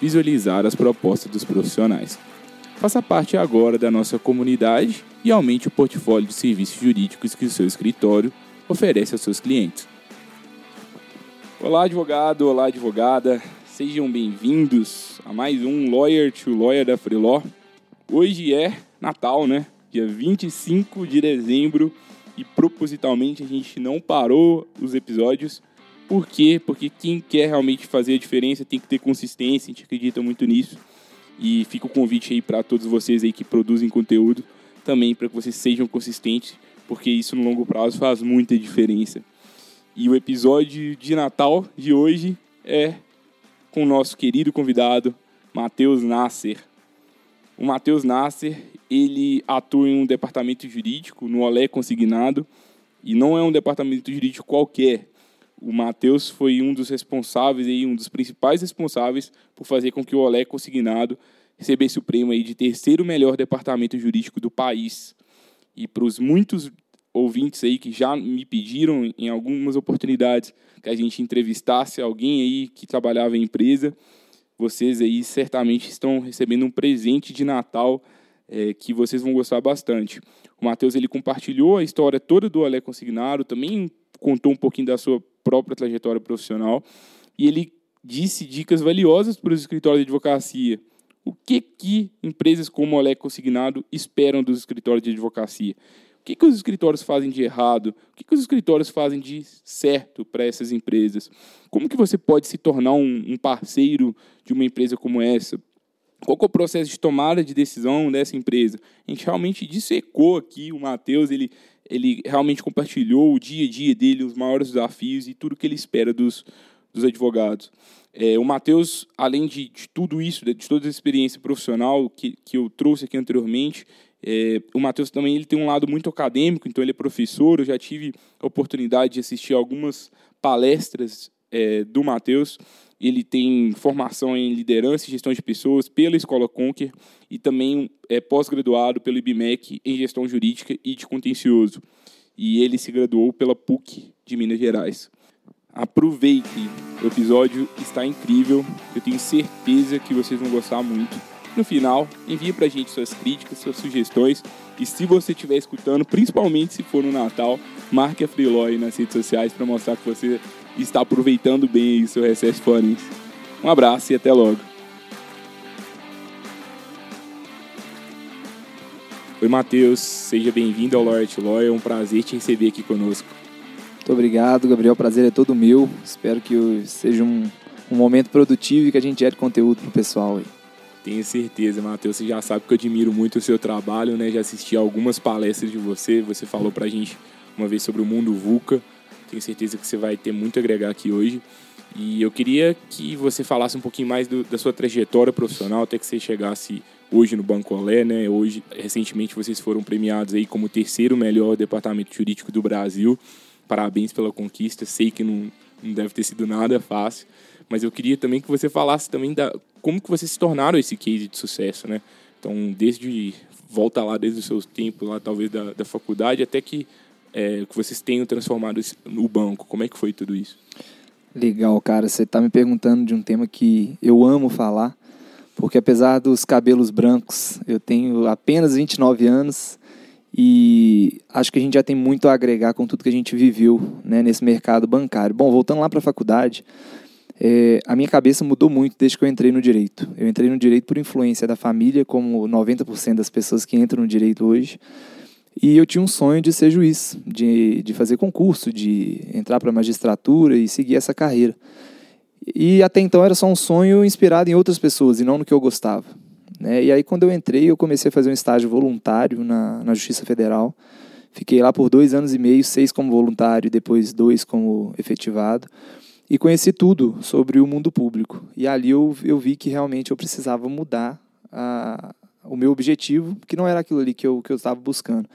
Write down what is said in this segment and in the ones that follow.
visualizar as propostas dos profissionais. Faça parte agora da nossa comunidade e aumente o portfólio de serviços jurídicos que o seu escritório oferece aos seus clientes. Olá, advogado, olá, advogada. Sejam bem-vindos a mais um Lawyer to Lawyer da Freeló. Hoje é Natal, né? Dia 25 de dezembro e propositalmente a gente não parou os episódios por quê? Porque quem quer realmente fazer a diferença tem que ter consistência, a gente acredita muito nisso. E fica o convite aí para todos vocês aí que produzem conteúdo também para que vocês sejam consistentes, porque isso no longo prazo faz muita diferença. E o episódio de Natal de hoje é com o nosso querido convidado, Matheus Nasser. O Matheus Nasser, ele atua em um departamento jurídico, no Olé Consignado, e não é um departamento jurídico qualquer, o Matheus foi um dos responsáveis, aí, um dos principais responsáveis por fazer com que o Olé Consignado recebesse o prêmio aí de terceiro melhor departamento jurídico do país. E para os muitos ouvintes aí que já me pediram em algumas oportunidades que a gente entrevistasse alguém aí que trabalhava em empresa, vocês aí certamente estão recebendo um presente de Natal é, que vocês vão gostar bastante. O Matheus ele compartilhou a história toda do Olé Consignado, também contou um pouquinho da sua própria trajetória profissional e ele disse dicas valiosas para os escritórios de advocacia. O que que empresas como o Olé Consignado esperam dos escritórios de advocacia? O que, que os escritórios fazem de errado? O que, que os escritórios fazem de certo para essas empresas? Como que você pode se tornar um, um parceiro de uma empresa como essa? Qual é o processo de tomada de decisão dessa empresa? A gente realmente dissecou aqui, o Matheus, ele ele realmente compartilhou o dia a dia dele, os maiores desafios e tudo que ele espera dos, dos advogados. É, o Matheus, além de, de, tudo isso, de, toda a experiência profissional que, que eu trouxe aqui anteriormente, é, o Matheus também ele tem um lado muito acadêmico, então ele é professor. Eu já tive a oportunidade de assistir algumas palestras é, do Matheus. Ele tem formação em liderança e gestão de pessoas pela Escola Conquer e também é pós-graduado pelo IBMEC em gestão jurídica e de contencioso. E ele se graduou pela PUC de Minas Gerais. Aproveite, o episódio está incrível, eu tenho certeza que vocês vão gostar muito. No final, envie para a gente suas críticas, suas sugestões e se você estiver escutando, principalmente se for no Natal, marque a Freeloy nas redes sociais para mostrar que você está aproveitando bem o seu recesso forense. Um abraço e até logo. Oi, Matheus. Seja bem-vindo ao Lawyer to Lawyer. É um prazer te receber aqui conosco. Muito obrigado, Gabriel. O prazer é todo meu. Espero que seja um, um momento produtivo e que a gente gere conteúdo para o pessoal aí. Tenho certeza, Matheus. Você já sabe que eu admiro muito o seu trabalho, né? Já assisti algumas palestras de você. Você falou para a gente uma vez sobre o mundo VUCA. Tenho certeza que você vai ter muito a agregar aqui hoje. E eu queria que você falasse um pouquinho mais do, da sua trajetória profissional até que você chegasse hoje no Banco Olé, né? Hoje, recentemente, vocês foram premiados aí como terceiro melhor departamento jurídico do Brasil. Parabéns pela conquista. Sei que não, não deve ter sido nada fácil, mas eu queria também que você falasse também da como que vocês se tornaram esse case de sucesso, né? Então, desde volta lá desde os seus tempos lá talvez da, da faculdade até que é, que vocês tenham transformado no banco? Como é que foi tudo isso? Legal, cara. Você está me perguntando de um tema que eu amo falar, porque apesar dos cabelos brancos, eu tenho apenas 29 anos e acho que a gente já tem muito a agregar com tudo que a gente viveu né, nesse mercado bancário. Bom, voltando lá para a faculdade, é, a minha cabeça mudou muito desde que eu entrei no direito. Eu entrei no direito por influência da família, como 90% das pessoas que entram no direito hoje. E eu tinha um sonho de ser juiz, de, de fazer concurso, de entrar para a magistratura e seguir essa carreira. E até então era só um sonho inspirado em outras pessoas e não no que eu gostava. Né? E aí, quando eu entrei, eu comecei a fazer um estágio voluntário na, na Justiça Federal. Fiquei lá por dois anos e meio, seis como voluntário depois dois como efetivado e conheci tudo sobre o mundo público. E ali eu, eu vi que realmente eu precisava mudar a, o meu objetivo, que não era aquilo ali que eu que eu estava buscando.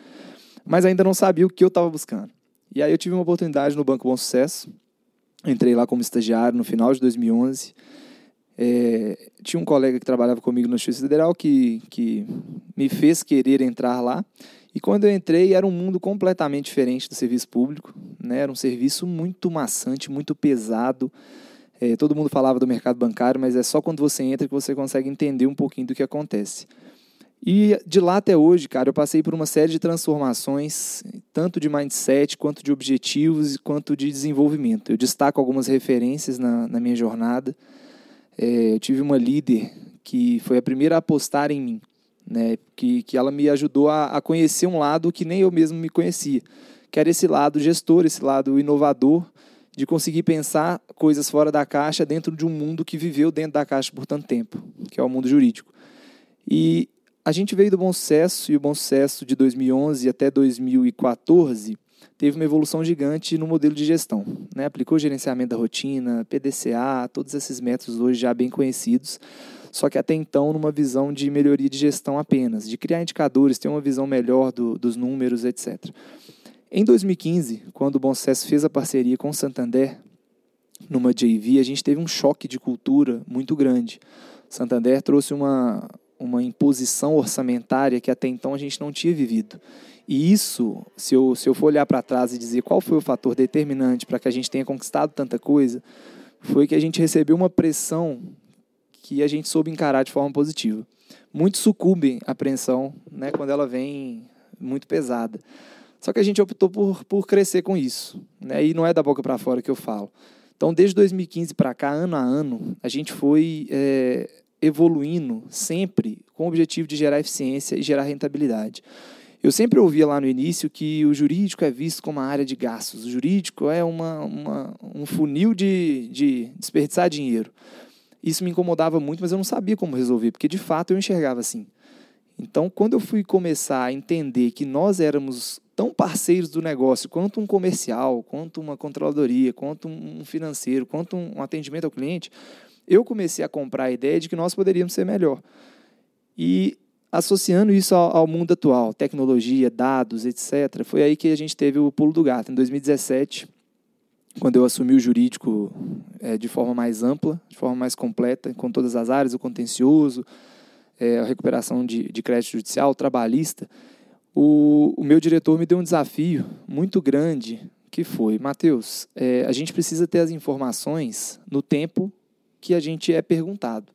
Mas ainda não sabia o que eu estava buscando. E aí eu tive uma oportunidade no Banco Bom Sucesso. Entrei lá como estagiário no final de 2011. É, tinha um colega que trabalhava comigo na Justiça Federal que, que me fez querer entrar lá. E quando eu entrei, era um mundo completamente diferente do serviço público. Né? Era um serviço muito maçante, muito pesado. É, todo mundo falava do mercado bancário, mas é só quando você entra que você consegue entender um pouquinho do que acontece. E de lá até hoje, cara, eu passei por uma série de transformações, tanto de mindset, quanto de objetivos, quanto de desenvolvimento. Eu destaco algumas referências na, na minha jornada. É, eu tive uma líder que foi a primeira a apostar em mim né? Que, que ela me ajudou a, a conhecer um lado que nem eu mesmo me conhecia, que era esse lado gestor, esse lado inovador, de conseguir pensar coisas fora da caixa dentro de um mundo que viveu dentro da caixa por tanto tempo, que é o mundo jurídico. E a gente veio do Bom Sucesso, e o Bom Sucesso de 2011 até 2014 teve uma evolução gigante no modelo de gestão. Né? Aplicou gerenciamento da rotina, PDCA, todos esses métodos hoje já bem conhecidos, só que até então numa visão de melhoria de gestão apenas, de criar indicadores, ter uma visão melhor do, dos números, etc. Em 2015, quando o Bom Sucesso fez a parceria com o Santander, numa JV, a gente teve um choque de cultura muito grande. Santander trouxe uma, uma imposição orçamentária que até então a gente não tinha vivido. E isso, se eu, se eu for olhar para trás e dizer qual foi o fator determinante para que a gente tenha conquistado tanta coisa, foi que a gente recebeu uma pressão que a gente soube encarar de forma positiva. Muitos sucumbem à apreensão né, quando ela vem muito pesada. Só que a gente optou por, por crescer com isso. Né, e não é da boca para fora que eu falo. Então, desde 2015 para cá, ano a ano, a gente foi é, evoluindo sempre com o objetivo de gerar eficiência e gerar rentabilidade. Eu sempre ouvia lá no início que o jurídico é visto como uma área de gastos, o jurídico é uma, uma um funil de, de desperdiçar dinheiro. Isso me incomodava muito, mas eu não sabia como resolver, porque de fato eu enxergava assim. Então, quando eu fui começar a entender que nós éramos tão parceiros do negócio quanto um comercial, quanto uma controladoria, quanto um financeiro, quanto um atendimento ao cliente, eu comecei a comprar a ideia de que nós poderíamos ser melhor. E associando isso ao, mundo atual, tecnologia, dados, etc., foi aí que a gente teve o pulo do gato. Em 2017, quando eu assumi o jurídico é, de forma mais ampla, de forma mais completa, com todas as áreas, o contencioso, é, a recuperação de, de crédito judicial, trabalhista, o, o, meu diretor me deu um desafio muito grande, que foi, Matheus, é, a gente precisa ter as informações no tempo que a gente é perguntado.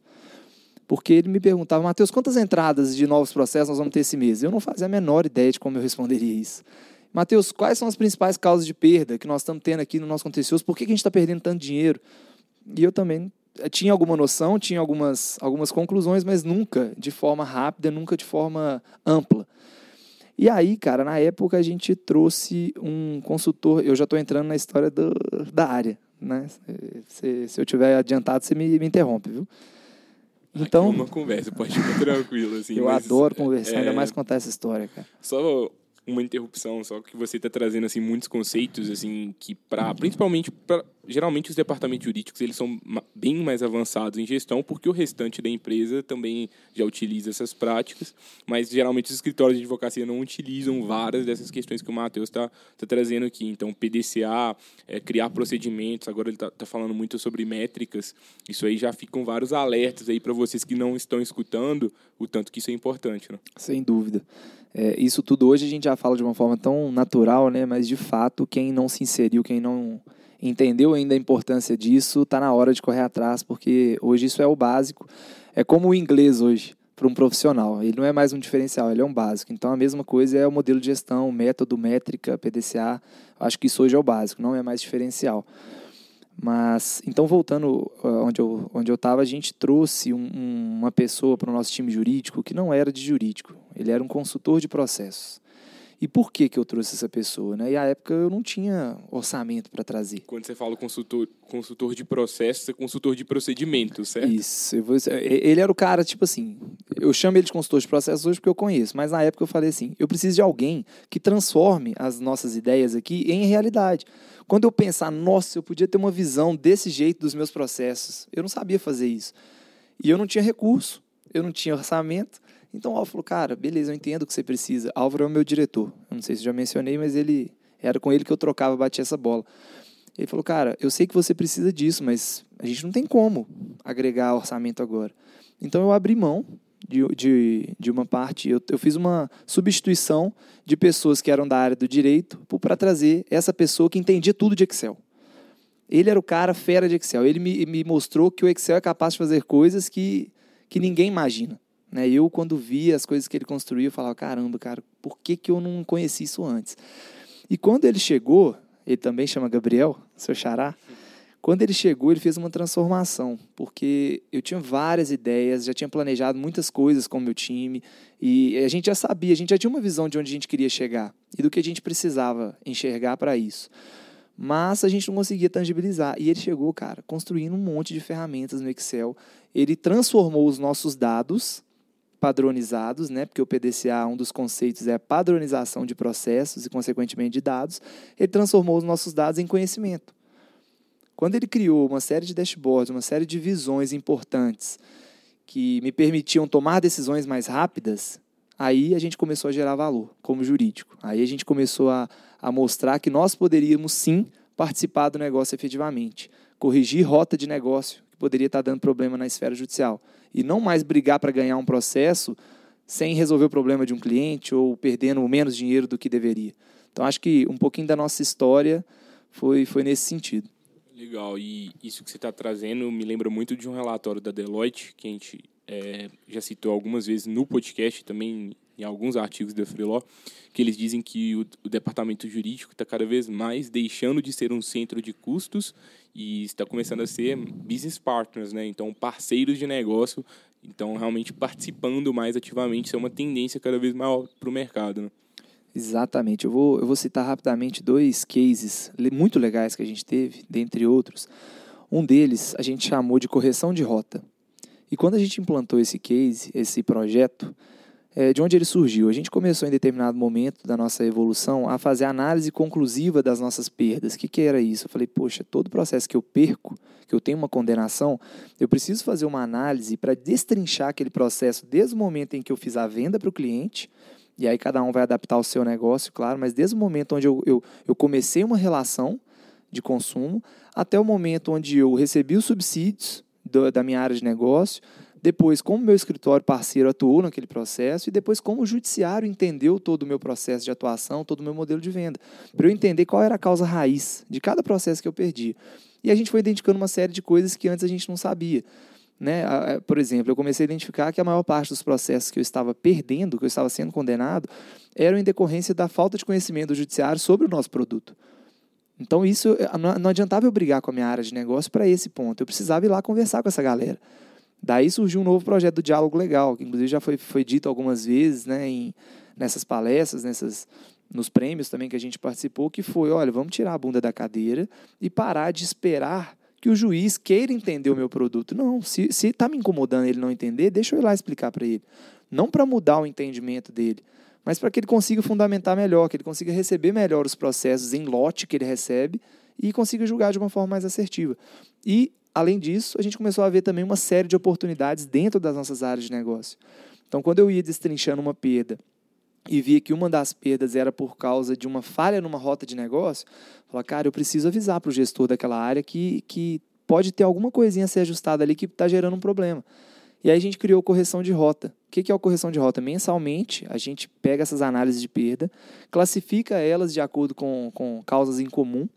Porque ele me perguntava, Matheus, quantas entradas de novos processos nós vamos ter esse mês? Eu não fazia a menor ideia de como eu responderia isso. Mateus, quais são as principais causas de perda que nós estamos tendo aqui no nosso contencioso? Por que, que a gente está perdendo tanto dinheiro? E eu também eh, tinha alguma noção, tinha algumas, algumas conclusões, mas nunca de forma rápida, nunca de forma ampla. E aí, cara, na época a gente trouxe um consultor, eu já estou entrando na história do, da área, né? Se, se eu tiver adiantado, você me, me interrompe, viu? Então, Aqui é uma conversa, pode ficar tranquilo. Assim, eu adoro conversar, é, ainda mais contar essa história, cara. Só uma interrupção, só que você está trazendo assim muitos conceitos assim que para principalmente para geralmente os departamentos jurídicos eles são bem mais avançados em gestão porque o restante da empresa também já utiliza essas práticas, mas geralmente os escritórios de advocacia não utilizam várias dessas questões que o Matheus está tá trazendo aqui. Então, PDCA, é, criar procedimentos, agora ele está tá falando muito sobre métricas, isso aí já ficam vários alertas aí para vocês que não estão escutando o tanto que isso é importante. Né? Sem dúvida. É, isso tudo hoje a gente já fala de uma forma tão natural, né? mas de fato, quem não se inseriu, quem não entendeu ainda a importância disso, está na hora de correr atrás, porque hoje isso é o básico. É como o inglês hoje para um profissional. Ele não é mais um diferencial, ele é um básico. Então a mesma coisa é o modelo de gestão, método, métrica, PDCA. Acho que isso hoje é o básico, não é mais diferencial. Mas, então, voltando uh, onde eu onde eu estava, a gente trouxe um, um, uma pessoa para o nosso time jurídico que não era de jurídico, ele era um consultor de processos. E por que, que eu trouxe essa pessoa? Né? E à época eu não tinha orçamento para trazer. Quando você fala consultor, consultor de processo, você é consultor de procedimento, certo? Isso. Vou, ele era o cara, tipo assim, eu chamo ele de consultor de processos hoje porque eu conheço, mas na época eu falei assim, eu preciso de alguém que transforme as nossas ideias aqui em realidade. Quando eu pensar, nossa, eu podia ter uma visão desse jeito dos meus processos, eu não sabia fazer isso. E eu não tinha recurso, eu não tinha orçamento, então o Álvaro falou, cara, beleza, eu entendo o que você precisa. Álvaro é o meu diretor. Eu não sei se já mencionei, mas ele era com ele que eu trocava, batia essa bola. Ele falou, cara, eu sei que você precisa disso, mas a gente não tem como agregar orçamento agora. Então eu abri mão de, de, de uma parte, eu, eu fiz uma substituição de pessoas que eram da área do direito para trazer essa pessoa que entendia tudo de Excel. Ele era o cara fera de Excel. Ele me, me mostrou que o Excel é capaz de fazer coisas que, que ninguém imagina. Né? Eu, quando via as coisas que ele construiu, eu falava, caramba, cara, por que, que eu não conheci isso antes? E quando ele chegou, ele também chama Gabriel, seu xará, quando ele chegou, ele fez uma transformação, porque eu tinha várias ideias, já tinha planejado muitas coisas com o meu time, e a gente já sabia, a gente já tinha uma visão de onde a gente queria chegar e do que a gente precisava enxergar para isso. Mas a gente não conseguia tangibilizar. E ele chegou, cara, construindo um monte de ferramentas no Excel. Ele transformou os nossos dados padronizados, né? porque o PDCA, um dos conceitos é a padronização de processos e, consequentemente, de dados, ele transformou os nossos dados em conhecimento. Quando ele criou uma série de dashboards, uma série de visões importantes que me permitiam tomar decisões mais rápidas, aí a gente começou a gerar valor como jurídico. Aí a gente começou a, a mostrar que nós poderíamos sim participar do negócio efetivamente, corrigir rota de negócio poderia estar dando problema na esfera judicial e não mais brigar para ganhar um processo sem resolver o problema de um cliente ou perdendo menos dinheiro do que deveria. Então, acho que um pouquinho da nossa história foi, foi nesse sentido. Legal, e isso que você está trazendo me lembra muito de um relatório da Deloitte, que a gente é, já citou algumas vezes no podcast, também em alguns artigos da Freeló, que eles dizem que o, o departamento jurídico está cada vez mais deixando de ser um centro de custos e está começando a ser business partners, né? Então, parceiros de negócio, então realmente participando mais ativamente, isso é uma tendência cada vez maior para o mercado, né? Exatamente. Eu vou, eu vou citar rapidamente dois cases muito legais que a gente teve, dentre outros. Um deles a gente chamou de correção de rota. E quando a gente implantou esse case, esse projeto, é, de onde ele surgiu. A gente começou em determinado momento da nossa evolução a fazer análise conclusiva das nossas perdas. O que, que era isso? Eu falei, poxa, todo processo que eu perco, que eu tenho uma condenação, eu preciso fazer uma análise para destrinchar aquele processo desde o momento em que eu fiz a venda para o cliente, e aí cada um vai adaptar o seu negócio, claro, mas desde o momento onde eu, eu, eu comecei uma relação de consumo até o momento onde eu recebi os subsídios da minha área de negócio, depois como meu escritório parceiro atuou naquele processo e depois como o judiciário entendeu todo o meu processo de atuação, todo o meu modelo de venda, para eu entender qual era a causa raiz de cada processo que eu perdi. E a gente foi identificando uma série de coisas que antes a gente não sabia. Né? Por exemplo, eu comecei a identificar que a maior parte dos processos que eu estava perdendo, que eu estava sendo condenado, eram em decorrência da falta de conhecimento do judiciário sobre o nosso produto. Então, isso não adiantava eu brigar com a minha área de negócio para esse ponto. Eu precisava ir lá conversar com essa galera. Daí surgiu um novo projeto do Diálogo Legal, que inclusive já foi, foi dito algumas vezes né, em, nessas palestras, nessas, nos prêmios também que a gente participou, que foi, olha, vamos tirar a bunda da cadeira e parar de esperar que o juiz queira entender o meu produto. Não, se está me incomodando ele não entender, deixa eu ir lá explicar para ele. Não para mudar o entendimento dele, mas para que ele consiga fundamentar melhor, que ele consiga receber melhor os processos em lote que ele recebe e consiga julgar de uma forma mais assertiva. E além disso, a gente começou a ver também uma série de oportunidades dentro das nossas áreas de negócio. Então, quando eu ia destrinchando uma perda e via que uma das perdas era por causa de uma falha numa rota de negócio, eu falava, cara, eu preciso avisar para o gestor daquela área que, que pode ter alguma coisinha a ser ajustada ali que está gerando um problema. E aí a gente criou correção de rota. O que é a correção de rota? Mensalmente, a gente pega essas análises de perda, classifica elas de acordo com, com causas em comum,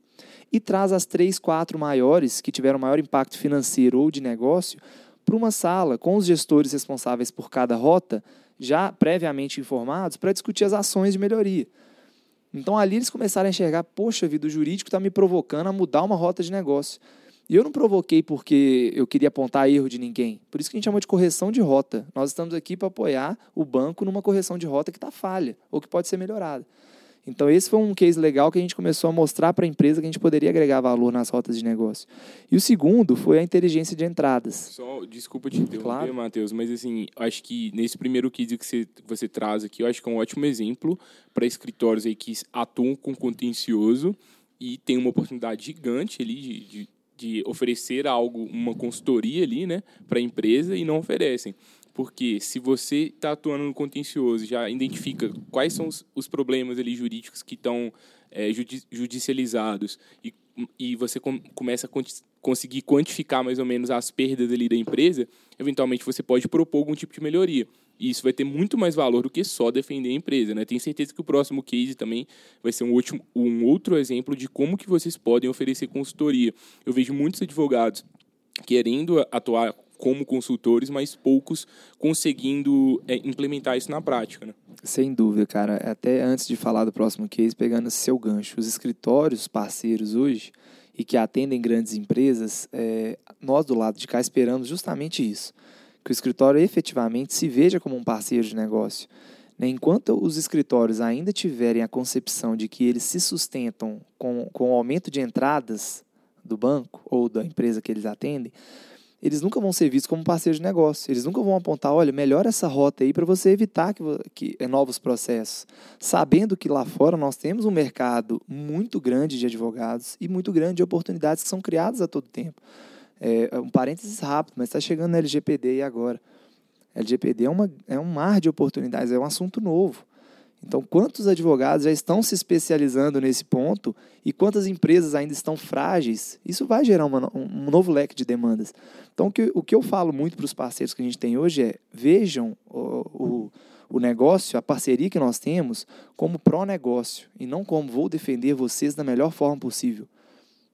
e traz as três, quatro maiores que tiveram maior impacto financeiro ou de negócio para uma sala com os gestores responsáveis por cada rota, já previamente informados, para discutir as ações de melhoria. Então ali eles começaram a enxergar, poxa vida, o jurídico está me provocando a mudar uma rota de negócio. E eu não provoquei porque eu queria apontar erro de ninguém. Por isso que a gente chama de correção de rota. Nós estamos aqui para apoiar o banco numa correção de rota que está falha ou que pode ser melhorada. Então, esse foi um case legal que a gente começou a mostrar para a empresa que a gente poderia agregar valor nas rotas de negócio. E o segundo foi a inteligência de entradas. Só, desculpa te interromper, claro. Matheus, mas assim, acho que nesse primeiro case que você, você traz aqui, eu acho que é um ótimo exemplo para escritórios aí que atuam com contencioso e tem uma oportunidade gigante ali de, de, de oferecer algo, uma consultoria ali, né, para a empresa e não oferecem. Porque se você está atuando no contencioso, já identifica quais são os, os problemas ali jurídicos que estão é, judicializados e, e você com, começa a conseguir quantificar mais ou menos as perdas ali da empresa, eventualmente você pode propor algum tipo de melhoria. E isso vai ter muito mais valor do que só defender a empresa. Né? Tenho certeza que o próximo case também vai ser um, último, um outro exemplo de como que vocês podem oferecer consultoria. Eu vejo muitos advogados querendo atuar como consultores, mas poucos conseguindo é, implementar isso na prática. Né? Sem dúvida, cara. Até antes de falar do próximo case, pegando seu gancho, os escritórios parceiros hoje e que atendem grandes empresas, é, nós do lado de cá esperamos justamente isso, que o escritório efetivamente se veja como um parceiro de negócio. Né? Enquanto os escritórios ainda tiverem a concepção de que eles se sustentam com, com o aumento de entradas do banco ou da empresa que eles atendem, eles nunca vão ser vistos como parceiros de negócio. Eles nunca vão apontar, olha, melhora essa rota aí para você evitar que, que é novos processos. Sabendo que lá fora nós temos um mercado muito grande de advogados e muito grande de oportunidades que são criadas a todo tempo. É, é um parênteses rápido, mas está chegando na LGPD agora. LGPD é, é um mar de oportunidades, é um assunto novo. Então, quantos advogados já estão se especializando nesse ponto e quantas empresas ainda estão frágeis? Isso vai gerar uma, um novo leque de demandas. Então, o que, o que eu falo muito para os parceiros que a gente tem hoje é: vejam o, o, o negócio, a parceria que nós temos, como pró-negócio e não como vou defender vocês da melhor forma possível.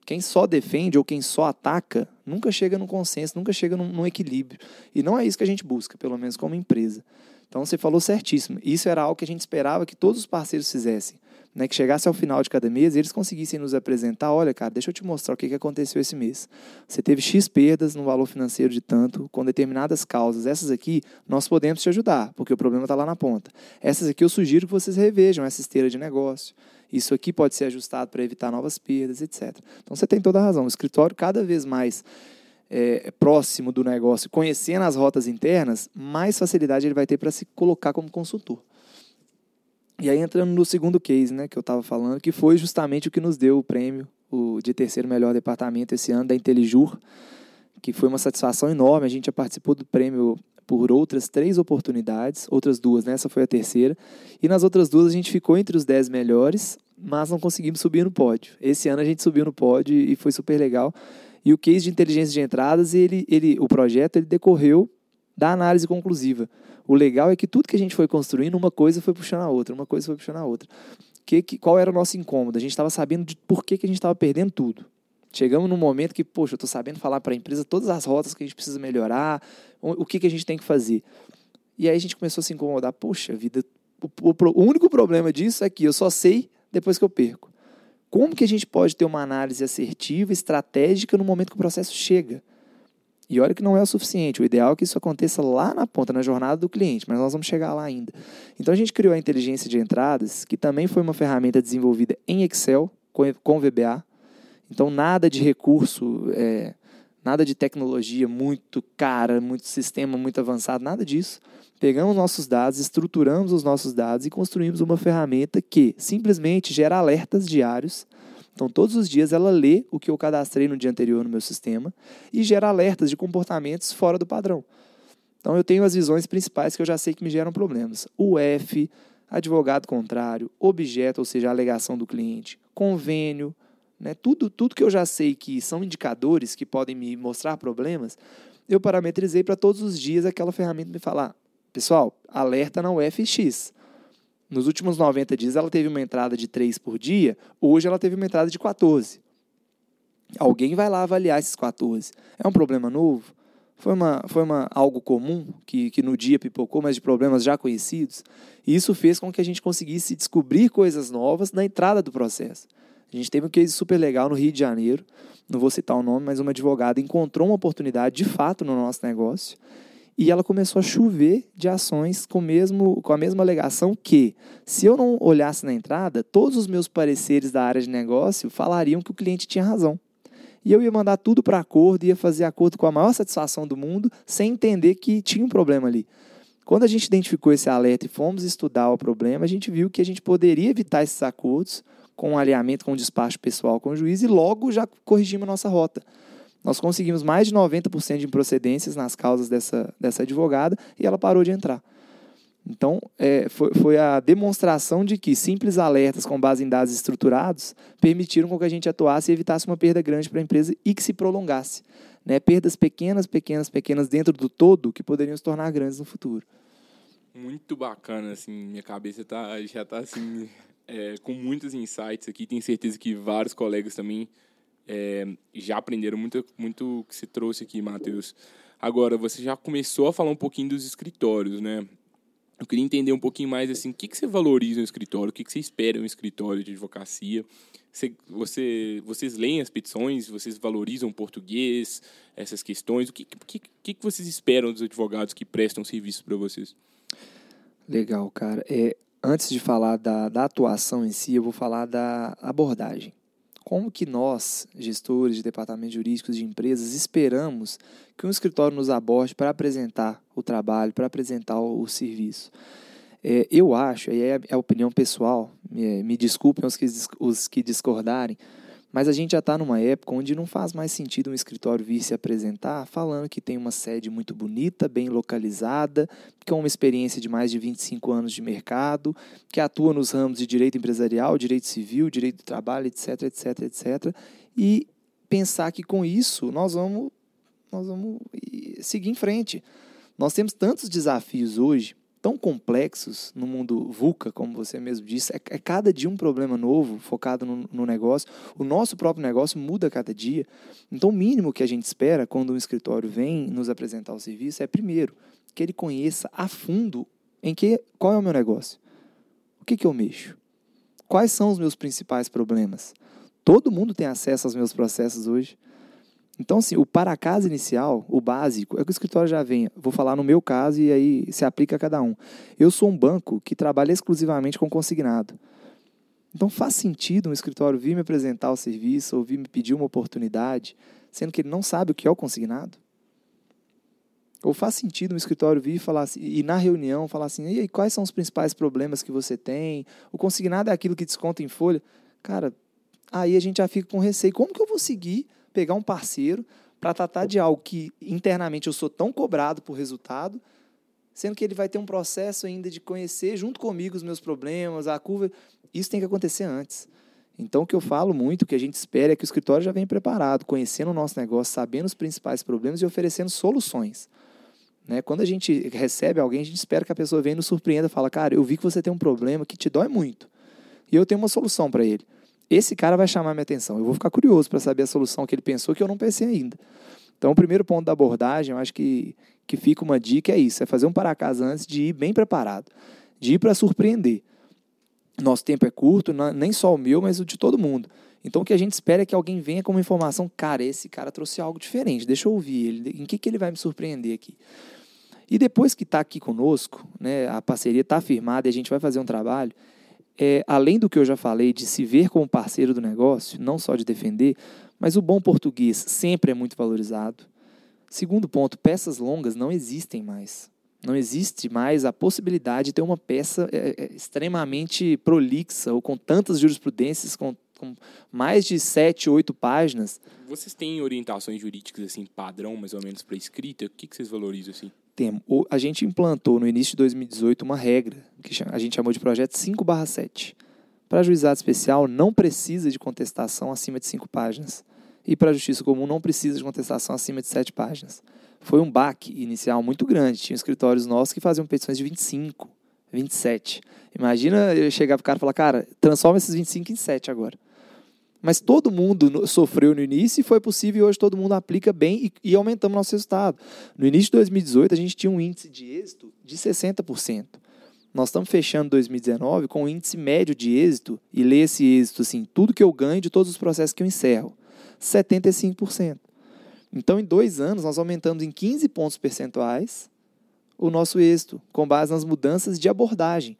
Quem só defende ou quem só ataca nunca chega no consenso, nunca chega num, num equilíbrio. E não é isso que a gente busca, pelo menos como empresa. Então você falou certíssimo. Isso era algo que a gente esperava que todos os parceiros fizessem. Né, que chegasse ao final de cada mês e eles conseguissem nos apresentar, olha, cara, deixa eu te mostrar o que, que aconteceu esse mês. Você teve X perdas no valor financeiro de tanto, com determinadas causas. Essas aqui, nós podemos te ajudar, porque o problema está lá na ponta. Essas aqui eu sugiro que vocês revejam essa esteira de negócio. Isso aqui pode ser ajustado para evitar novas perdas, etc. Então você tem toda a razão. O escritório cada vez mais é, próximo do negócio, conhecendo as rotas internas, mais facilidade ele vai ter para se colocar como consultor. E aí entrando no segundo case, né, que eu estava falando, que foi justamente o que nos deu o prêmio o, de terceiro melhor departamento esse ano da Intelijur, que foi uma satisfação enorme. A gente já participou do prêmio por outras três oportunidades, outras duas, né? essa foi a terceira. E nas outras duas a gente ficou entre os dez melhores, mas não conseguimos subir no pódio. Esse ano a gente subiu no pódio e foi super legal. E o case de inteligência de entradas, ele, ele, o projeto ele decorreu da análise conclusiva. O legal é que tudo que a gente foi construindo, uma coisa foi puxando a outra, uma coisa foi puxando a outra. Que, que, qual era o nosso incômodo? A gente estava sabendo de por que, que a gente estava perdendo tudo. Chegamos num momento que, poxa, eu estou sabendo falar para a empresa todas as rotas que a gente precisa melhorar, o, que, que a gente tem que fazer. E aí a gente começou a se incomodar. Poxa vida, o, o, o único problema disso é que eu só sei depois que eu perco. Como que a gente pode ter uma análise assertiva, estratégica no momento que o processo chega? E olha que não é o suficiente. O ideal é que isso aconteça lá na ponta, na jornada do cliente, mas nós vamos chegar lá ainda. Então a gente criou a inteligência de entradas, que também foi uma ferramenta desenvolvida em Excel com VBA. Então nada de recurso, é, nada de tecnologia muito cara, muito sistema muito avançado, nada disso. Pegamos nossos dados, estruturamos os nossos dados e construímos uma ferramenta que simplesmente gera alertas diários. Então, todos os dias ela lê o que eu cadastrei no dia anterior no meu sistema e gera alertas de comportamentos fora do padrão. Então, eu tenho as visões principais que eu já sei que me geram problemas. O F, advogado contrário, objeto, ou seja, a alegação do cliente, convênio, né? tudo, tudo que eu já sei que são indicadores que podem me mostrar problemas, eu parametrizei para todos os dias aquela ferramenta me falar: Pessoal, alerta na UFX. Nos últimos 90 dias ela teve uma entrada de 3 por dia, hoje ela teve uma entrada de 14. Alguém vai lá avaliar esses 14. É um problema novo? Foi, uma, foi uma, algo comum que, que no dia pipocou, mas de problemas já conhecidos? E isso fez com que a gente conseguisse descobrir coisas novas na entrada do processo. A gente teve um case super legal no Rio de Janeiro, não vou citar o nome, mas uma advogada encontrou uma oportunidade de fato no nosso negócio e ela começou a chover de ações com, mesmo, com a mesma alegação que, se eu não olhasse na entrada, todos os meus pareceres da área de negócio falariam que o cliente tinha razão. E eu ia mandar tudo para acordo, ia fazer acordo com a maior satisfação do mundo, sem entender que tinha um problema ali. Quando a gente identificou esse alerta e fomos estudar o problema, a gente viu que a gente poderia evitar esses acordos com um alinhamento com o despacho pessoal com o juiz e logo já corrigimos nossa rota. Nós conseguimos mais de 90% de improcedências nas causas dessa, dessa advogada e ela parou de entrar. Então, é, foi, foi a demonstração de que simples alertas com base em dados estruturados permitiram com que a gente atuasse e evitasse uma perda grande para a empresa e que se prolongasse. Né? Perdas pequenas, pequenas, pequenas dentro do todo que poderiam se tornar grandes no futuro. Muito bacana, assim, minha cabeça tá, já está assim, é, com muitos insights aqui. Tenho certeza que vários colegas também é, já aprenderam muito muito que você trouxe aqui, Matheus. Agora, você já começou a falar um pouquinho dos escritórios, né? Eu queria entender um pouquinho mais assim, o que, que você valoriza no escritório, o que, que você espera em um escritório de advocacia. Você, você, vocês leem as petições, vocês valorizam o português, essas questões. O que, que, que, que vocês esperam dos advogados que prestam serviço para vocês? Legal, cara. É, antes de falar da, da atuação em si, eu vou falar da abordagem. Como que nós, gestores de departamentos jurídicos de empresas, esperamos que um escritório nos aborde para apresentar o trabalho, para apresentar o, o serviço? É, eu acho, e é a opinião pessoal, me, me desculpem os que, os que discordarem, mas a gente já está numa época onde não faz mais sentido um escritório vir se apresentar falando que tem uma sede muito bonita, bem localizada, que é uma experiência de mais de 25 anos de mercado, que atua nos ramos de direito empresarial, direito civil, direito do trabalho, etc, etc, etc. E pensar que com isso nós vamos, nós vamos seguir em frente. Nós temos tantos desafios hoje tão complexos no mundo VUCA, como você mesmo disse. É, é cada dia um problema novo, focado no, no, negócio. O nosso próprio negócio muda a cada dia. Então, o mínimo que a gente espera quando um escritório vem nos apresentar o serviço é, primeiro, que ele conheça a fundo em que qual é o meu negócio. O que, que eu mexo? Quais são os meus principais problemas? Todo mundo tem acesso aos meus processos hoje. Então, assim, o para casa inicial, o básico, é que o escritório já venha. Vou falar no meu caso e aí se aplica a cada um. Eu sou um banco que trabalha exclusivamente com consignado. Então faz sentido um escritório vir me apresentar o serviço ou vir me pedir uma oportunidade, sendo que ele não sabe o que é o consignado? Ou faz sentido um escritório vir falar assim, e na reunião falar assim, e aí, quais são os principais problemas que você tem? O consignado é aquilo que desconta em folha. Cara, aí a gente já fica com receio. Como que eu vou seguir pegar um parceiro para tratar de algo que internamente eu sou tão cobrado por resultado, sendo que ele vai ter um processo ainda de conhecer junto comigo os meus problemas, a curva. Isso tem que acontecer antes. Então, o que eu falo muito, o que a gente espera é que o escritório já venha preparado, conhecendo o nosso negócio, sabendo os principais problemas e oferecendo soluções. Né? Quando a gente recebe alguém, a gente espera que a pessoa venha e nos surpreenda fala, cara, eu vi que você tem um problema que te dói muito. E eu tenho uma solução para ele esse cara vai chamar minha atenção. Eu vou ficar curioso para saber a solução que ele pensou que eu não pensei ainda. Então, o primeiro ponto da abordagem, eu acho que, que fica uma dica é isso: é fazer um para casa antes de ir bem preparado, de ir para surpreender. Nosso tempo é curto, nem só o meu, mas o de todo mundo. Então, o que a gente espera é que alguém venha com uma informação: cara, esse cara trouxe algo diferente, deixa eu ouvir ele, em que, que ele vai me surpreender aqui. E depois que está aqui conosco, né, a parceria está firmada e a gente vai fazer um trabalho, é, além do que eu já falei, de se ver como parceiro do negócio, não só de defender, mas o bom português sempre é muito valorizado. Segundo ponto, peças longas não existem mais. Não existe mais a possibilidade de ter uma peça é, é, extremamente prolixa ou com tantas jurisprudências, com, com mais de sete, oito páginas. Vocês têm orientações jurídicas assim padrão, mais ou menos, para escrita? O que, que vocês valorizam assim? Temos. A gente implantou no início de 2018 uma regra, que a gente chamou de projeto 5/7. Para juizado especial, não precisa de contestação acima de 5 páginas. E para justiça comum, não precisa de contestação acima de 7 páginas. Foi um baque inicial muito grande. Tinha escritórios nossos que faziam petições de 25, 27. Imagina eu chegar para o cara e falar, cara, transforma esses 25 em 7 agora. Mas todo mundo sofreu no início e foi possível e hoje todo mundo aplica bem e, e aumentamos nosso resultado. No início de 2018, a gente tinha um índice de êxito de 60%. nós estamos fechando 2019 com um índice médio de êxito, e lê esse êxito assim, tudo que eu ganho de todos os processos que eu encerro, 75%. Então, em dois anos, nós aumentamos em 15 pontos percentuais o nosso êxito, com base nas mudanças de abordagem.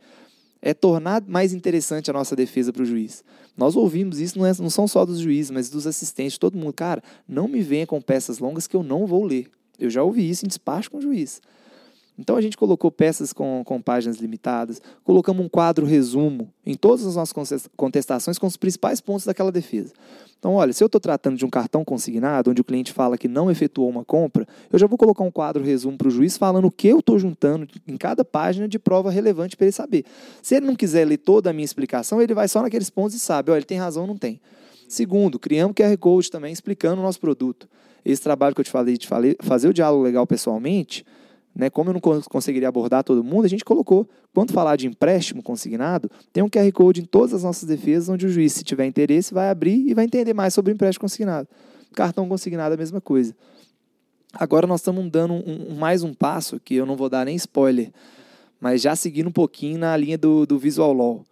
É tornar mais interessante a nossa defesa para o juiz. Nós ouvimos isso, não, é, não são só dos juízes, mas dos assistentes, todo mundo. Cara, não me venha com peças longas que eu não vou ler. Eu já ouvi isso em despacho com o juiz. Então a gente colocou peças com, com páginas limitadas, colocamos um quadro resumo em todas as nossas contestações com os principais pontos daquela defesa. Então, olha, se eu estou tratando de um cartão consignado, onde o cliente fala que não efetuou uma compra, eu já vou colocar um quadro resumo para o juiz falando o que eu estou juntando em cada página de prova relevante para ele saber. Se ele não quiser ler toda a minha explicação, ele vai só naqueles pontos e sabe, olha, ele tem razão ou não tem. Segundo, criamos QR Code também explicando o nosso produto. Esse trabalho que eu te falei de fazer o diálogo legal pessoalmente, né, como eu não conseguiria abordar todo mundo, a gente colocou, quando falar de empréstimo consignado, tem um QR Code em todas as nossas defesas, onde o juiz, se tiver interesse, vai abrir e vai entender mais sobre o empréstimo consignado. Cartão consignado é a mesma coisa. Agora nós estamos dando um, um, mais um passo, que eu não vou dar nem spoiler, mas já seguindo um pouquinho na linha do, do Visual Law,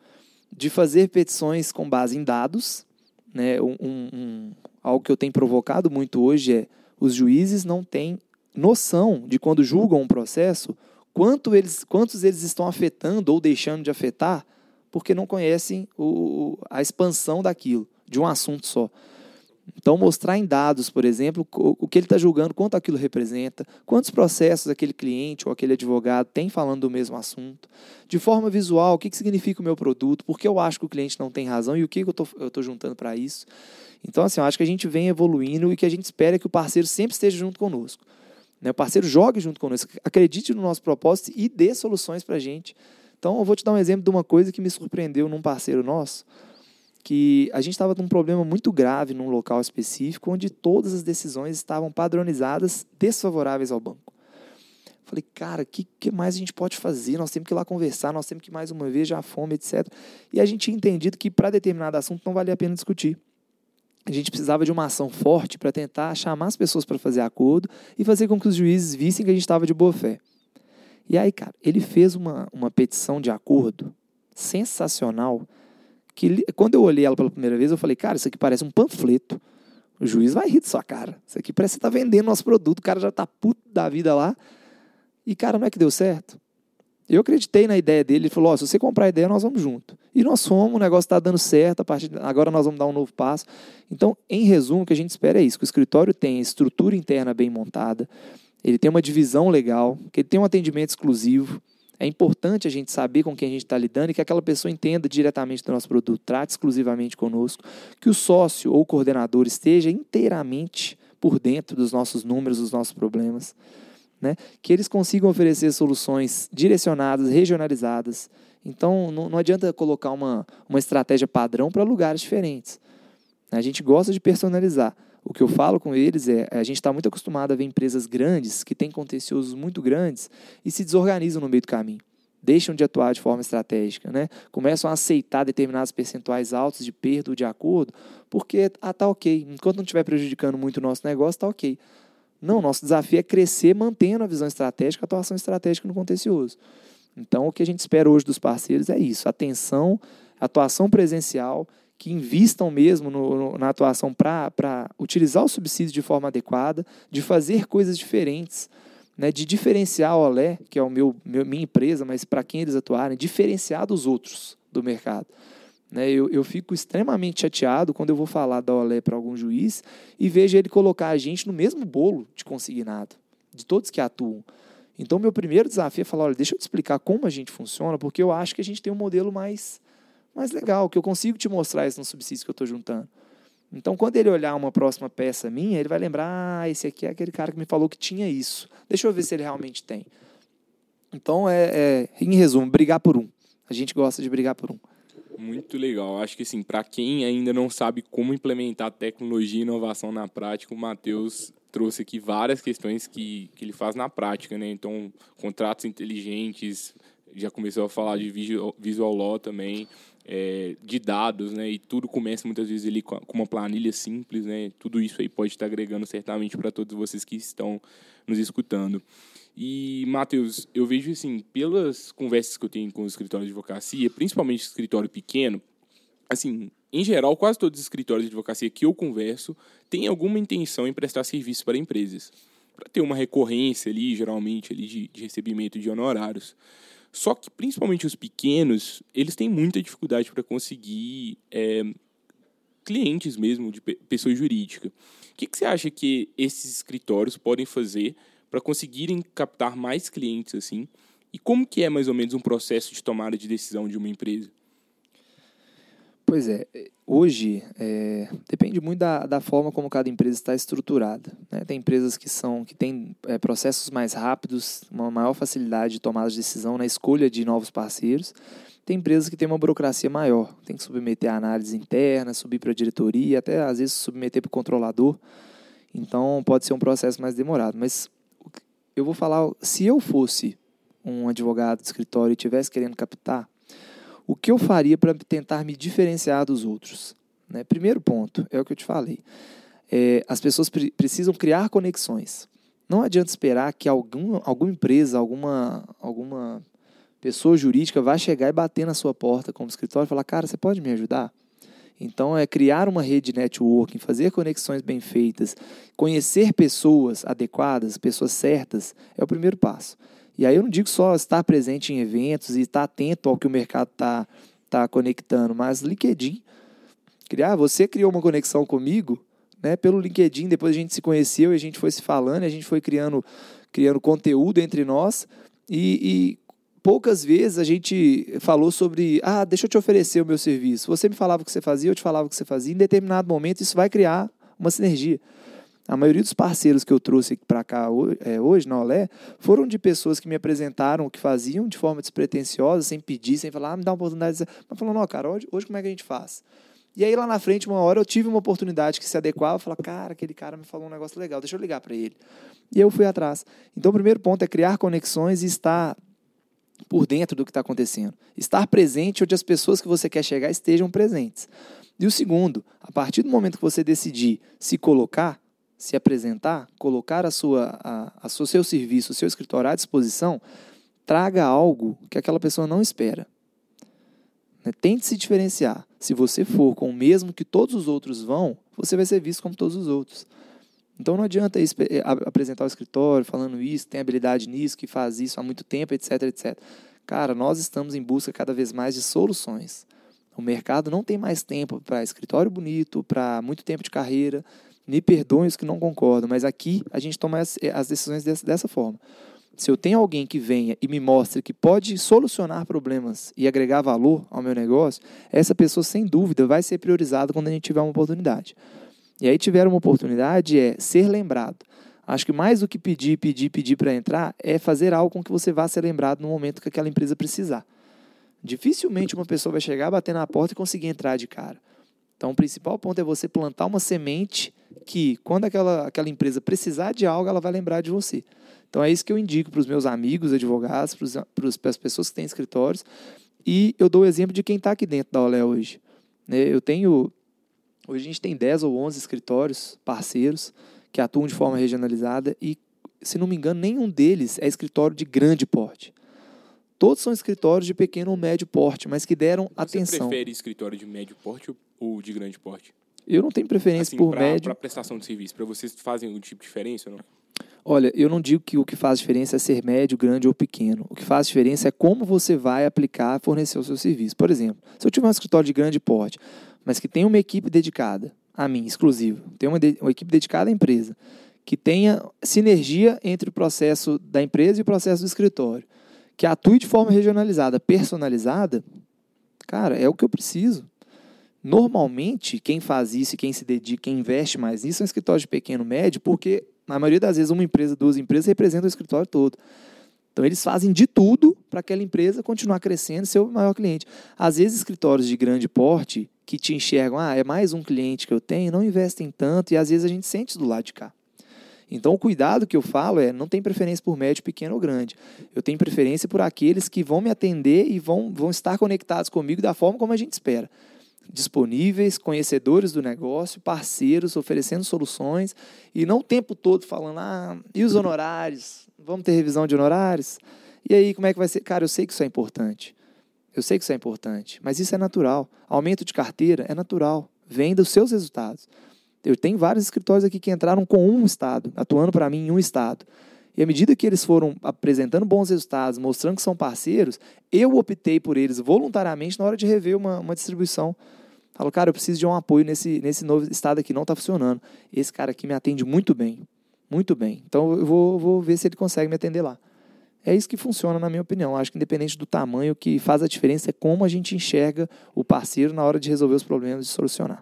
de fazer petições com base em dados. Né, um, algo que eu tenho provocado muito hoje é os juízes não têm noção de quando julgam um processo, quanto eles, quantos eles estão afetando ou deixando de afetar, porque não conhecem o, a expansão daquilo, de um assunto só. Então, mostrar em dados, por exemplo, o que ele está julgando, quanto aquilo representa, quantos processos aquele cliente ou aquele advogado tem falando do mesmo assunto. De forma visual, o que, que significa o meu produto, por que eu acho que o cliente não tem razão e o que, que eu estou juntando para isso. Então, assim, eu acho que a gente vem evoluindo e que a gente espera que o parceiro sempre esteja junto conosco. Né? O parceiro jogue junto conosco, acredite no nosso propósito e dê soluções para a gente. Então, eu vou te dar um exemplo de uma coisa que me surpreendeu num parceiro nosso, que a gente estava com um problema muito grave num local específico, onde todas as decisões estavam padronizadas desfavoráveis ao banco. Falei, cara, o que, que mais a gente pode fazer? Nós temos que ir lá conversar, nós temos que mais uma vez já fome, etc. E a gente tinha entendido que para determinado assunto não valia a pena discutir a gente precisava de uma ação forte para tentar chamar as pessoas para fazer acordo e fazer com que os juízes vissem que a gente estava de boa fé. E aí, cara, ele fez uma, uma petição de acordo sensacional. Que quando eu olhei ela pela primeira vez, eu falei, cara, isso aqui parece um panfleto. O juiz vai rir de sua cara. Isso aqui parece que você está vendendo nosso produto, o cara já está puto da vida lá. E, cara, não é que deu certo? Eu acreditei na ideia dele, ele falou: oh, se você comprar a ideia, nós vamos junto. E nós fomos, o negócio está dando certo, a partir de... agora nós vamos dar um novo passo. Então, em resumo, o que a gente espera é isso: que o escritório tenha estrutura interna bem montada, ele tem uma divisão legal, que ele tem um atendimento exclusivo. É importante a gente saber com quem a gente está lidando e que aquela pessoa entenda diretamente do nosso produto, trate exclusivamente conosco, que o sócio ou coordenador esteja inteiramente por dentro dos nossos números, dos nossos problemas né? que eles consigam oferecer soluções direcionadas, regionalizadas. Então, não, não adianta colocar uma, uma estratégia padrão para lugares diferentes. A gente gosta de personalizar. O que eu falo com eles é a gente está muito acostumado a ver empresas grandes que têm contenciosos muito grandes e se desorganizam no meio do caminho. Deixam de atuar de forma estratégica, né? começam a aceitar determinados percentuais altos de perda ou de acordo, porque ah, tá ok. Enquanto não estiver prejudicando muito o nosso negócio, está ok. Não, nosso desafio é crescer mantendo a visão estratégica, a atuação estratégica no contencioso. Então, o que a gente espera hoje dos parceiros é isso: atenção, atuação presencial, que invistam mesmo no, no, na atuação para utilizar o subsídio de forma adequada, de fazer coisas diferentes, né, de diferenciar a Olé, que é o meu, meu minha empresa, mas para quem eles atuarem, diferenciar dos outros do mercado. Né? Eu, eu fico extremamente chateado quando eu vou falar da Olé para algum juiz e vejo ele colocar a gente no mesmo bolo de consignado, de todos que atuam. Então, meu primeiro desafio é falar: olha, deixa eu te explicar como a gente funciona, porque eu acho que a gente tem um modelo mais, mais legal, que eu consigo te mostrar isso no subsídio que eu estou juntando. Então, quando ele olhar uma próxima peça minha, ele vai lembrar: ah, esse aqui é aquele cara que me falou que tinha isso. Deixa eu ver se ele realmente tem. Então, é, é em resumo, brigar por um. A gente gosta de brigar por um. Muito legal. Acho que assim, para quem ainda não sabe como implementar tecnologia e inovação na prática, o Matheus trouxe aqui várias questões que, que ele faz na prática, né? Então, contratos inteligentes, já começou a falar de visual, visual law também. é, de dados, né? E tudo começa muitas vezes ali com uma planilha simples, né? Tudo isso aí pode estar agregando certamente para todos vocês que estão nos escutando. E, Matheus, eu vejo assim, pelas conversas que eu tenho com os escritórios de advocacia, principalmente escritório pequeno, assim, em geral, quase todos os escritórios de advocacia que eu converso têm alguma intenção em prestar serviço para empresas, para ter uma recorrência ali, geralmente, ali de, de recebimento de honorários. Só que, principalmente os pequenos, eles têm muita dificuldade para conseguir é, clientes mesmo, de pessoa jurídica. O que, que você acha que esses escritórios podem fazer para conseguirem captar mais clientes assim? E como que é mais ou menos um processo de tomada de decisão de uma empresa? Pois é, hoje é, depende muito da, da forma como cada empresa está estruturada. Né? Tem empresas que são que têm é, processos mais rápidos, uma maior facilidade de tomada de decisão na escolha de novos parceiros. Tem empresas que têm uma burocracia maior, tem que submeter a análise interna, subir para a diretoria, até às vezes submeter para o controlador. Então pode ser um processo mais demorado. Mas eu vou falar, se eu fosse um advogado de escritório e estivesse querendo captar o que eu faria para tentar me diferenciar dos outros? Né? Primeiro ponto, é o que eu te falei. É, as pessoas pre precisam criar conexões. Não adianta esperar que algum, alguma empresa, alguma, alguma pessoa jurídica vá chegar e bater na sua porta como escritório e falar: Cara, você pode me ajudar? Então, é criar uma rede de networking, fazer conexões bem feitas, conhecer pessoas adequadas, pessoas certas, é o primeiro passo. E aí eu não digo só estar presente em eventos e estar atento ao que o mercado está tá conectando, mas LinkedIn. Criar, você criou uma conexão comigo, né, pelo LinkedIn, depois a gente se conheceu e a gente foi se falando, a gente foi criando, criando conteúdo entre nós e, e poucas vezes a gente falou sobre, ah, deixa eu te oferecer o meu serviço. Você me falava o que você fazia, eu te falava o que você fazia. Em determinado momento isso vai criar uma sinergia. A maioria dos parceiros que eu trouxe para cá é, hoje, na Olé, foram de pessoas que me apresentaram o que faziam de forma despretensiosa, sem pedir, sem falar, ah, me dá uma oportunidade. Mas falando, não, cara, hoje, hoje como é que a gente faz? E aí lá na frente, uma hora eu tive uma oportunidade que se adequava, falar, cara, aquele cara me falou um negócio legal, deixa eu ligar para ele. E eu fui atrás. Então o primeiro ponto é criar conexões e estar por dentro do que está acontecendo. Estar presente onde as pessoas que você quer chegar estejam presentes. E o segundo, a partir do momento que você decidir se colocar, se apresentar, colocar a sua, a, a seu, seu serviço, o seu escritório à disposição, traga algo que aquela pessoa não espera. Né? Tente se diferenciar. Se você for com o mesmo que todos os outros vão, você vai ser visto como todos os outros. Então não adianta eh, apresentar o escritório falando isso, tem habilidade nisso, que faz isso há muito tempo, etc, etc. Cara, nós estamos em busca cada vez mais de soluções. O mercado não tem mais tempo para escritório bonito, para muito tempo de carreira. Me perdoem os que não concordam, mas aqui a gente toma as, eh, as decisões dessa, dessa forma. Se eu tenho alguém que venha e me mostre que pode solucionar problemas e agregar valor ao meu negócio, essa pessoa, sem dúvida, vai ser priorizada quando a gente tiver uma oportunidade. E aí tiver uma oportunidade é ser lembrado. Acho que mais do que pedir, pedir, pedir para entrar, é fazer algo com que você vá ser lembrado no momento que aquela empresa precisar. Dificilmente uma pessoa vai chegar, bater na porta e conseguir entrar de cara. Então, o principal ponto é você plantar uma semente que, quando aquela, aquela empresa precisar de algo, ela vai lembrar de você. Então, é isso que eu indico para os meus amigos, advogados, para as pessoas que têm escritórios. E eu dou o exemplo de quem está aqui dentro da Olé hoje. Né, eu tenho. Hoje a gente tem 10 ou 11 escritórios parceiros que atuam de forma regionalizada e, se não me engano, nenhum deles é escritório de grande porte. Todos são escritórios de pequeno ou médio porte, mas que deram Você atenção. Você prefere escritório de médio porte ou de grande porte? Eu não tenho preferência assim, por pra, médio. Para prestação de serviço, para vocês fazem algum tipo de diferença ou não? Olha, eu não digo que o que faz diferença é ser médio, grande ou pequeno. O que faz diferença é como você vai aplicar, fornecer o seu serviço. Por exemplo, se eu tiver um escritório de grande porte, mas que tem uma equipe dedicada a mim, exclusivo, tem uma, de, uma equipe dedicada à empresa, que tenha sinergia entre o processo da empresa e o processo do escritório, que atue de forma regionalizada, personalizada, cara, é o que eu preciso. Normalmente, quem faz isso e quem se dedica, quem investe mais nisso, é um escritório de pequeno médio, porque, na maioria das vezes, uma empresa, duas empresas representam o escritório todo. Então, eles fazem de tudo para aquela empresa continuar crescendo e ser o maior cliente. Às vezes, escritórios de grande porte que te enxergam, ah, é mais um cliente que eu tenho, não investem tanto, e às vezes a gente sente do lado de cá. Então, o cuidado que eu falo é: não tem preferência por médio, pequeno ou grande. Eu tenho preferência por aqueles que vão me atender e vão, vão estar conectados comigo da forma como a gente espera. Disponíveis, conhecedores do negócio, parceiros, oferecendo soluções e não o tempo todo falando: ah, e os honorários? Vamos ter revisão de honorários? E aí, como é que vai ser? Cara, eu sei que isso é importante. Eu sei que isso é importante, mas isso é natural. Aumento de carteira é natural, vem dos seus resultados. Eu tenho vários escritórios aqui que entraram com um estado, atuando para mim em um estado. E à medida que eles foram apresentando bons resultados, mostrando que são parceiros, eu optei por eles voluntariamente na hora de rever uma, uma distribuição. Falo, cara, eu preciso de um apoio nesse, nesse novo estado aqui, não está funcionando. Esse cara aqui me atende muito bem, muito bem. Então eu vou, vou ver se ele consegue me atender lá. É isso que funciona, na minha opinião. Acho que independente do tamanho, o que faz a diferença é como a gente enxerga o parceiro na hora de resolver os problemas e solucionar.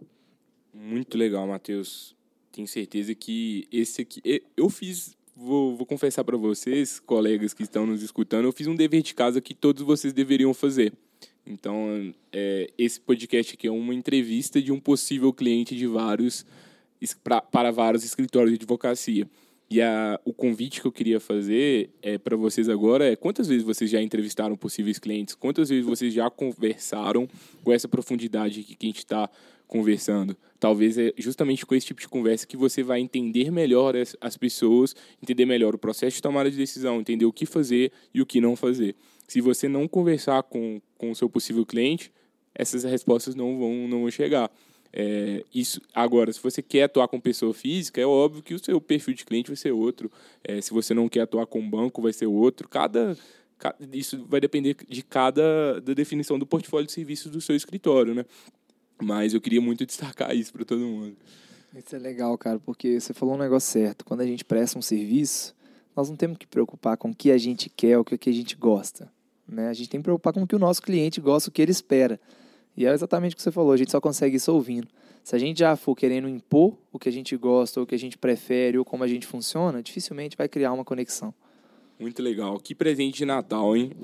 Muito legal, Matheus. Tenho certeza que esse aqui. Eu fiz. Vou, vou confessar para vocês, colegas que estão nos escutando, eu fiz um dever de casa que todos vocês deveriam fazer. Então, é, esse podcast aqui é uma entrevista de um possível cliente de vários para vários escritórios de advocacia. E a, o convite que eu queria fazer é para vocês agora é quantas vezes vocês já entrevistaram possíveis clientes? Quantas vezes vocês já conversaram com essa profundidade que a gente está conversando? Talvez é justamente com esse tipo de conversa que você vai entender melhor as, as pessoas, entender melhor o processo de tomada de decisão, entender o que fazer e o que não fazer. Se você não conversar com, com o seu possível cliente, essas respostas não vão, não vão chegar. É, isso, agora, se você quer atuar com pessoa física, é óbvio que o seu perfil de cliente vai ser outro. É, se você não quer atuar com banco, vai ser outro. Cada, isso vai depender de cada da definição do portfólio de serviços do seu escritório, né? Mas eu queria muito destacar isso para todo mundo. Isso é legal, cara, porque você falou um negócio certo. Quando a gente presta um serviço, nós não temos que preocupar com o que a gente quer, o que a gente gosta. Né? A gente tem que preocupar com o que o nosso cliente gosta, o que ele espera. E é exatamente o que você falou, a gente só consegue isso ouvindo. Se a gente já for querendo impor o que a gente gosta, ou o que a gente prefere, ou como a gente funciona, dificilmente vai criar uma conexão. Muito legal. Que presente de Natal, hein?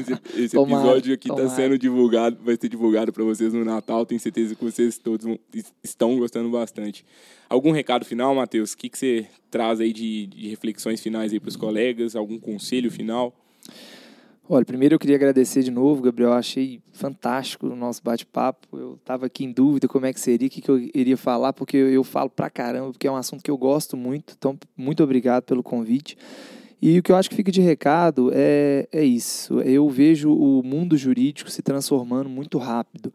esse, esse tomara, episódio aqui está sendo divulgado, vai ser divulgado para vocês no Natal. Tenho certeza que vocês todos estão gostando bastante. Algum recado final, Matheus? O que, que você traz aí de, de reflexões finais aí para os colegas? Algum conselho final? Olha, primeiro eu queria agradecer de novo, Gabriel. Achei fantástico o nosso bate-papo. Eu estava aqui em dúvida como é que seria, o que, que eu iria falar, porque eu, eu falo pra caramba, porque é um assunto que eu gosto muito. Então, muito obrigado pelo convite. E o que eu acho que fica de recado é, é isso. Eu vejo o mundo jurídico se transformando muito rápido.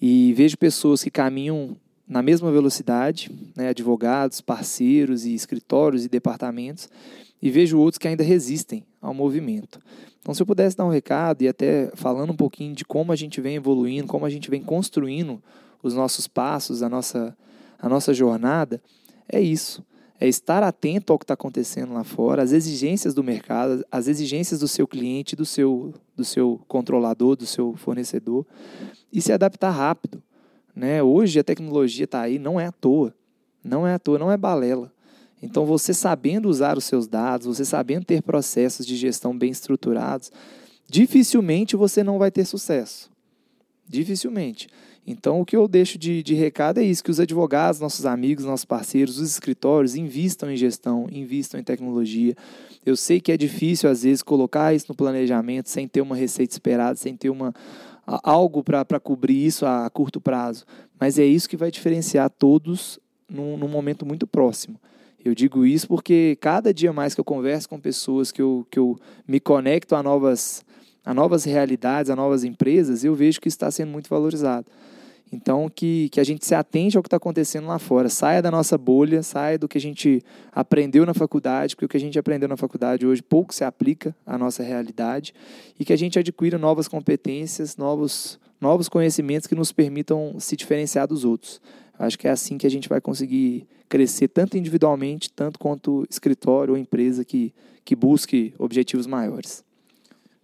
E vejo pessoas que caminham na mesma velocidade, né, advogados, parceiros e escritórios e departamentos, e vejo outros que ainda resistem ao movimento. Então, se eu pudesse dar um recado e até falando um pouquinho de como a gente vem evoluindo, como a gente vem construindo os nossos passos, a nossa, a nossa jornada, é isso. É estar atento ao que está acontecendo lá fora, às exigências do mercado, às exigências do seu cliente, do seu, do seu controlador, do seu fornecedor, e se adaptar rápido. Né? Hoje a tecnologia está aí, não é à toa. Não é à toa, não é balela. Então, você sabendo usar os seus dados, você sabendo ter processos de gestão bem estruturados, dificilmente você não vai ter sucesso. Dificilmente. Então, o que eu deixo de, de recado é isso: que os advogados, nossos amigos, nossos parceiros, os escritórios invistam em gestão, invistam em tecnologia. Eu sei que é difícil, às vezes, colocar isso no planejamento sem ter uma receita esperada, sem ter uma, algo para cobrir isso a curto prazo. Mas é isso que vai diferenciar todos num, num momento muito próximo. Eu digo isso porque cada dia mais que eu converso com pessoas, que eu, que eu me conecto a novas, a novas realidades, a novas empresas, eu vejo que está sendo muito valorizado. Então, que, que a gente se atente ao que está acontecendo lá fora, saia da nossa bolha, saia do que a gente aprendeu na faculdade, porque o que a gente aprendeu na faculdade hoje pouco se aplica à nossa realidade, e que a gente adquira novas competências, novos, novos conhecimentos que nos permitam se diferenciar dos outros. Acho que é assim que a gente vai conseguir crescer, tanto individualmente, tanto quanto escritório ou empresa que, que busque objetivos maiores.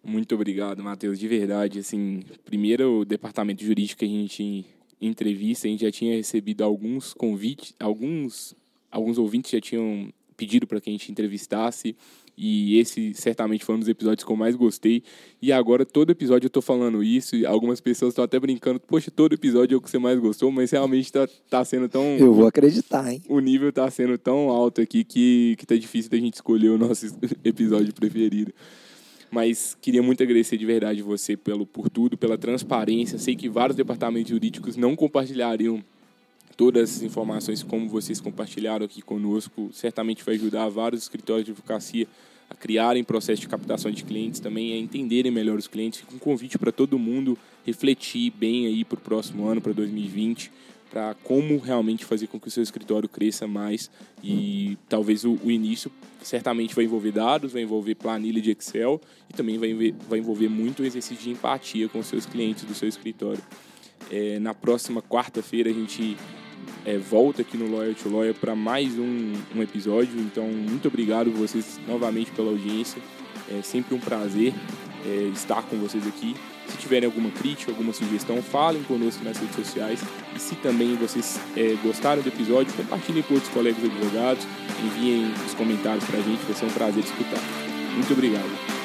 Muito obrigado, Matheus. De verdade, assim, primeiro o departamento jurídico que a gente entrevista, a gente já tinha recebido alguns convites, alguns, alguns ouvintes já tinham pedido para que a gente entrevistasse E esse certamente foi um dos episódios que eu mais gostei. E agora, todo episódio eu tô falando isso. E algumas pessoas estão até brincando. Poxa, todo episódio é o que você mais gostou. Mas realmente tá, tá sendo tão. Eu vou acreditar, hein? O nível tá sendo tão alto aqui que, que tá difícil da gente escolher o nosso episódio preferido. Mas queria muito agradecer de verdade você pelo, por tudo, pela transparência. Sei que vários departamentos jurídicos não compartilhariam todas as informações como vocês compartilharam aqui conosco. Certamente vai ajudar vários escritórios de advocacia a criarem processo de captação de clientes, também a entenderem melhor os clientes. Um convite para todo mundo refletir bem aí para o próximo ano, para 2020, para como realmente fazer com que o seu escritório cresça mais e talvez o, o, início certamente vai envolver dados, vai envolver planilha de Excel e também vai, vai envolver muito o exercício de empatia com os seus clientes do seu escritório. É, na próxima quarta-feira a gente é, volta aqui no Lawyer to Lawyer para mais um, um, episódio. Então, muito obrigado vocês novamente pela audiência. É sempre um prazer é, estar com vocês aqui. Se tiverem alguma crítica, alguma sugestão, falem conosco nas redes sociais. E se também vocês é, gostaram do episódio, compartilhem com outros colegas advogados, enviem os comentários para a gente, vai ser um prazer escutar. Muito obrigado.